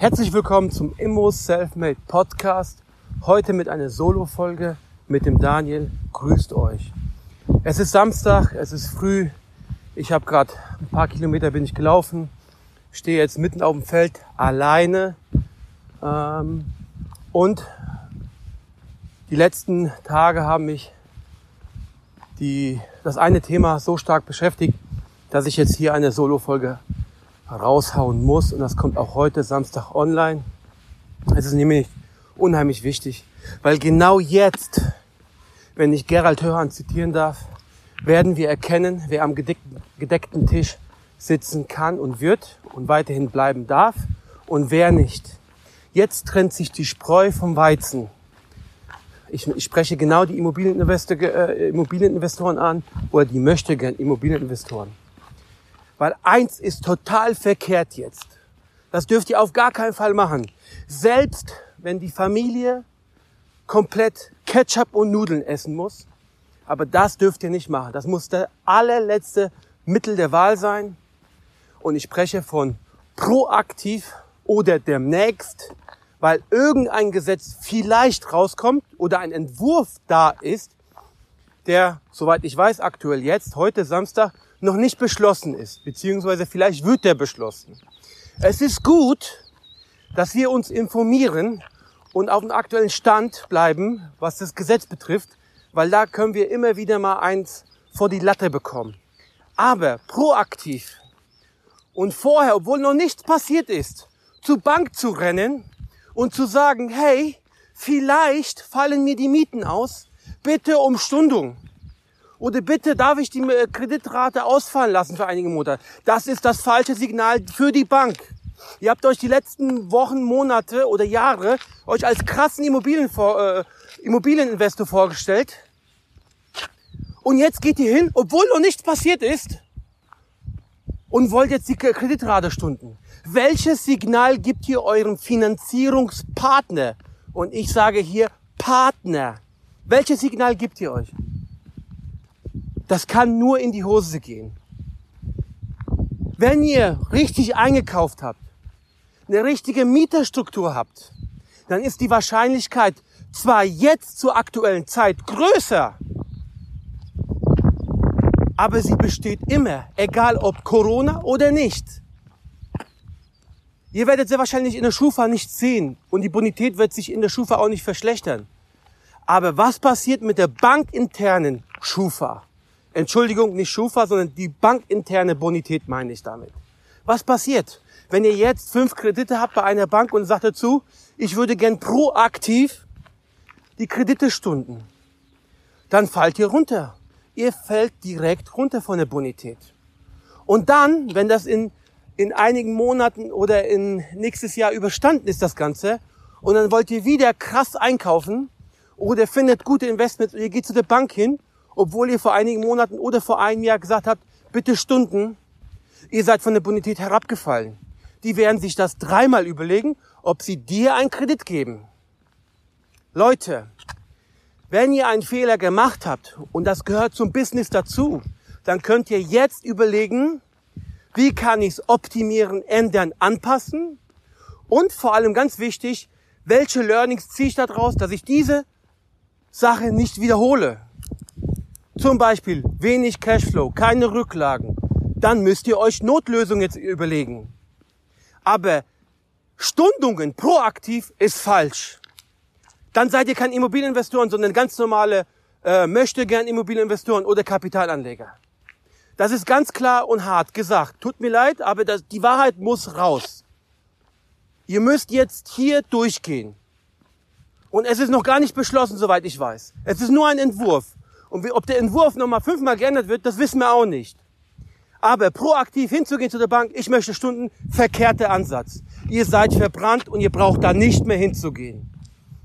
Herzlich willkommen zum Immo Selfmade Podcast. Heute mit einer Solo-Folge mit dem Daniel. Grüßt euch. Es ist Samstag, es ist früh. Ich habe gerade ein paar Kilometer bin ich gelaufen. Stehe jetzt mitten auf dem Feld alleine. Ähm, und die letzten Tage haben mich die, das eine Thema so stark beschäftigt, dass ich jetzt hier eine Solo-Folge raushauen muss. Und das kommt auch heute Samstag online. Es ist nämlich unheimlich wichtig, weil genau jetzt, wenn ich Gerald Hörhan zitieren darf, werden wir erkennen, wer am gedeckten, Tisch sitzen kann und wird und weiterhin bleiben darf und wer nicht. Jetzt trennt sich die Spreu vom Weizen. Ich, ich spreche genau die äh, Immobilieninvestoren an oder die möchte gern Immobilieninvestoren. Weil eins ist total verkehrt jetzt. Das dürft ihr auf gar keinen Fall machen. Selbst wenn die Familie komplett Ketchup und Nudeln essen muss, aber das dürft ihr nicht machen. Das muss der allerletzte Mittel der Wahl sein. Und ich spreche von proaktiv oder demnächst, weil irgendein Gesetz vielleicht rauskommt oder ein Entwurf da ist, der, soweit ich weiß, aktuell jetzt, heute Samstag, noch nicht beschlossen ist, beziehungsweise vielleicht wird der beschlossen. Es ist gut, dass wir uns informieren und auf dem aktuellen Stand bleiben, was das Gesetz betrifft, weil da können wir immer wieder mal eins vor die Latte bekommen. Aber proaktiv und vorher, obwohl noch nichts passiert ist, zur Bank zu rennen und zu sagen, hey, vielleicht fallen mir die Mieten aus, bitte um Stundung. Oder bitte darf ich die äh, Kreditrate ausfallen lassen für einige Monate. Das ist das falsche Signal für die Bank. Ihr habt euch die letzten Wochen, Monate oder Jahre euch als krassen Immobilien äh, Immobilieninvestor vorgestellt. Und jetzt geht ihr hin, obwohl noch nichts passiert ist, und wollt jetzt die Kreditrate stunden. Welches Signal gibt ihr eurem Finanzierungspartner? Und ich sage hier Partner. Welches Signal gibt ihr euch? Das kann nur in die Hose gehen. Wenn ihr richtig eingekauft habt, eine richtige Mieterstruktur habt, dann ist die Wahrscheinlichkeit zwar jetzt zur aktuellen Zeit größer, aber sie besteht immer, egal ob Corona oder nicht. Ihr werdet sehr wahrscheinlich in der Schufa nichts sehen und die Bonität wird sich in der Schufa auch nicht verschlechtern. Aber was passiert mit der bankinternen Schufa? Entschuldigung, nicht Schufa, sondern die bankinterne Bonität meine ich damit. Was passiert, wenn ihr jetzt fünf Kredite habt bei einer Bank und sagt dazu, ich würde gern proaktiv die Kredite stunden? Dann fallt ihr runter. Ihr fällt direkt runter von der Bonität. Und dann, wenn das in, in einigen Monaten oder in nächstes Jahr überstanden ist, das Ganze, und dann wollt ihr wieder krass einkaufen oder findet gute Investments und ihr geht zu der Bank hin obwohl ihr vor einigen Monaten oder vor einem Jahr gesagt habt, bitte Stunden, ihr seid von der Bonität herabgefallen. Die werden sich das dreimal überlegen, ob sie dir einen Kredit geben. Leute, wenn ihr einen Fehler gemacht habt und das gehört zum Business dazu, dann könnt ihr jetzt überlegen, wie kann ich es optimieren, ändern, anpassen und vor allem ganz wichtig, welche Learnings ziehe ich daraus, dass ich diese Sache nicht wiederhole. Zum Beispiel wenig Cashflow, keine Rücklagen. Dann müsst ihr euch Notlösungen jetzt überlegen. Aber Stundungen proaktiv ist falsch. Dann seid ihr kein Immobilieninvestoren, sondern ganz normale äh, möchte gern Immobilieninvestoren oder Kapitalanleger. Das ist ganz klar und hart gesagt. Tut mir leid, aber das, die Wahrheit muss raus. Ihr müsst jetzt hier durchgehen. Und es ist noch gar nicht beschlossen, soweit ich weiß. Es ist nur ein Entwurf. Und ob der Entwurf nochmal fünfmal geändert wird, das wissen wir auch nicht. Aber proaktiv hinzugehen zu der Bank, ich möchte Stunden, verkehrter Ansatz. ihr seid verbrannt und ihr braucht da nicht mehr hinzugehen.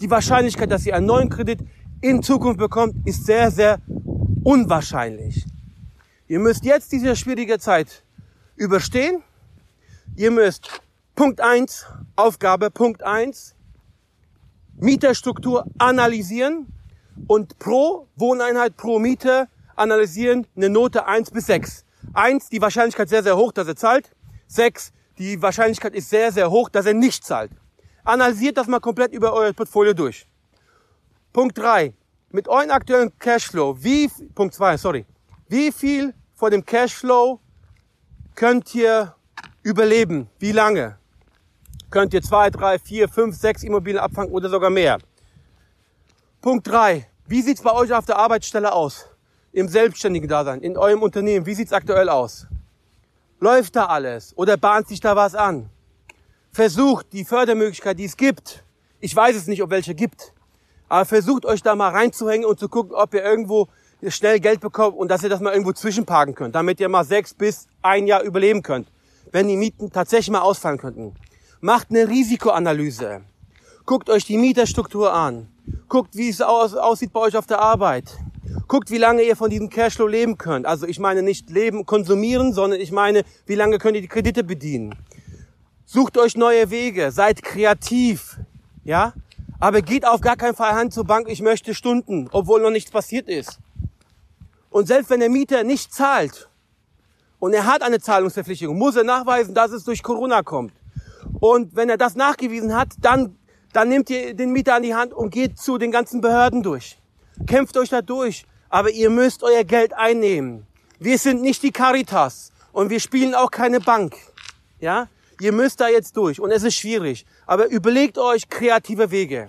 Die Wahrscheinlichkeit, dass ihr einen neuen Kredit in Zukunft bekommt, ist sehr, sehr unwahrscheinlich. Ihr müsst jetzt diese schwierige Zeit überstehen. Ihr müsst Punkt eins Aufgabe Punkt eins Mieterstruktur analysieren und pro Wohneinheit, pro Mieter analysieren eine Note eins bis sechs. Eins, die Wahrscheinlichkeit sehr, sehr hoch, dass er zahlt. Sechs, die Wahrscheinlichkeit ist sehr, sehr hoch, dass er nicht zahlt. Analysiert das mal komplett über euer Portfolio durch. Punkt drei: Mit eurem aktuellen Cashflow, wie, Punkt zwei, sorry. Wie viel von dem Cashflow könnt ihr überleben? Wie lange? Könnt ihr zwei, drei, vier, fünf, sechs Immobilien abfangen oder sogar mehr? Punkt drei: Wie sieht's bei euch auf der Arbeitsstelle aus? Im selbstständigen Dasein, in eurem Unternehmen, wie sieht's aktuell aus? Läuft da alles oder bahnt sich da was an? Versucht die Fördermöglichkeit, die es gibt. Ich weiß es nicht, ob welche gibt. Aber versucht euch da mal reinzuhängen und zu gucken, ob ihr irgendwo schnell Geld bekommt und dass ihr das mal irgendwo zwischenparken könnt, damit ihr mal sechs bis ein Jahr überleben könnt, wenn die Mieten tatsächlich mal ausfallen könnten. Macht eine Risikoanalyse. Guckt euch die Mieterstruktur an. Guckt, wie es aus, aussieht bei euch auf der Arbeit. Guckt, wie lange ihr von diesem Cashflow leben könnt. Also ich meine nicht leben, konsumieren, sondern ich meine, wie lange könnt ihr die Kredite bedienen. Sucht euch neue Wege, seid kreativ, ja? Aber geht auf gar keinen Fall Hand zur Bank, ich möchte Stunden, obwohl noch nichts passiert ist. Und selbst wenn der Mieter nicht zahlt und er hat eine Zahlungsverpflichtung, muss er nachweisen, dass es durch Corona kommt. Und wenn er das nachgewiesen hat, dann, dann nehmt ihr den Mieter an die Hand und geht zu den ganzen Behörden durch. Kämpft euch da durch aber ihr müsst euer Geld einnehmen. Wir sind nicht die Caritas und wir spielen auch keine Bank. Ja? Ihr müsst da jetzt durch und es ist schwierig. Aber überlegt euch kreative Wege.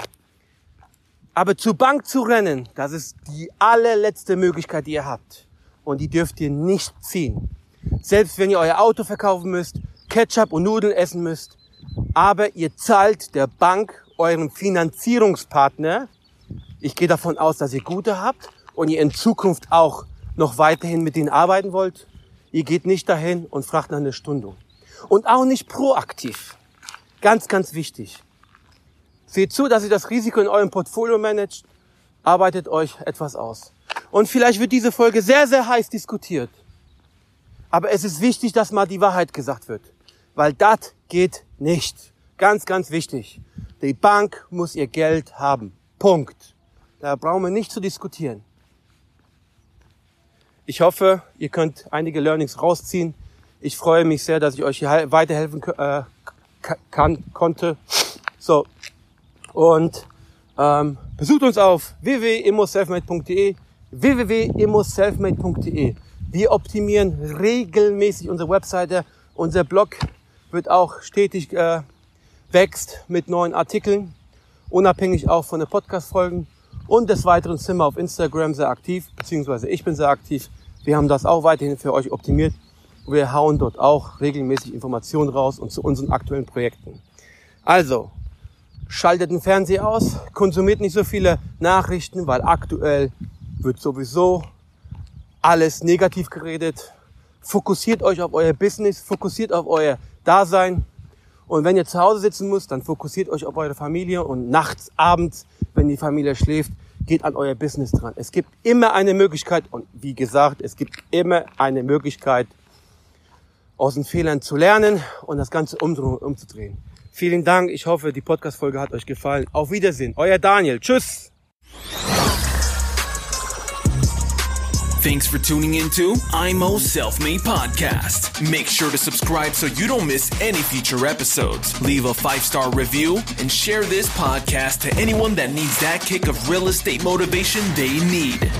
Aber zur Bank zu rennen, das ist die allerletzte Möglichkeit, die ihr habt. Und die dürft ihr nicht ziehen. Selbst wenn ihr euer Auto verkaufen müsst, Ketchup und Nudeln essen müsst. Aber ihr zahlt der Bank, eurem Finanzierungspartner, ich gehe davon aus, dass ihr gute habt, und ihr in Zukunft auch noch weiterhin mit denen arbeiten wollt, ihr geht nicht dahin und fragt nach einer Stunde. Und auch nicht proaktiv. Ganz, ganz wichtig. Seht zu, dass ihr das Risiko in eurem Portfolio managt, arbeitet euch etwas aus. Und vielleicht wird diese Folge sehr, sehr heiß diskutiert. Aber es ist wichtig, dass mal die Wahrheit gesagt wird. Weil das geht nicht. Ganz, ganz wichtig. Die Bank muss ihr Geld haben. Punkt. Da brauchen wir nicht zu diskutieren. Ich hoffe, ihr könnt einige Learnings rausziehen. Ich freue mich sehr, dass ich euch hier weiterhelfen äh, kann, konnte. So. Und ähm, besucht uns auf www.immoselfmade.de www.immoselfmade.de Wir optimieren regelmäßig unsere Webseite. Unser Blog wird auch stetig äh, wächst mit neuen Artikeln, unabhängig auch von den Podcast-Folgen. Und des Weiteren sind wir auf Instagram sehr aktiv, beziehungsweise ich bin sehr aktiv. Wir haben das auch weiterhin für euch optimiert. Wir hauen dort auch regelmäßig Informationen raus und zu unseren aktuellen Projekten. Also, schaltet den Fernseher aus, konsumiert nicht so viele Nachrichten, weil aktuell wird sowieso alles negativ geredet. Fokussiert euch auf euer Business, fokussiert auf euer Dasein. Und wenn ihr zu Hause sitzen müsst, dann fokussiert euch auf eure Familie und nachts, abends, wenn die Familie schläft, geht an euer Business dran. Es gibt immer eine Möglichkeit und wie gesagt, es gibt immer eine Möglichkeit, aus den Fehlern zu lernen und das Ganze umzudrehen. Vielen Dank. Ich hoffe, die Podcast-Folge hat euch gefallen. Auf Wiedersehen. Euer Daniel. Tschüss. Thanks for tuning into IMO Self Made Podcast. Make sure to subscribe so you don't miss any future episodes. Leave a five star review and share this podcast to anyone that needs that kick of real estate motivation they need.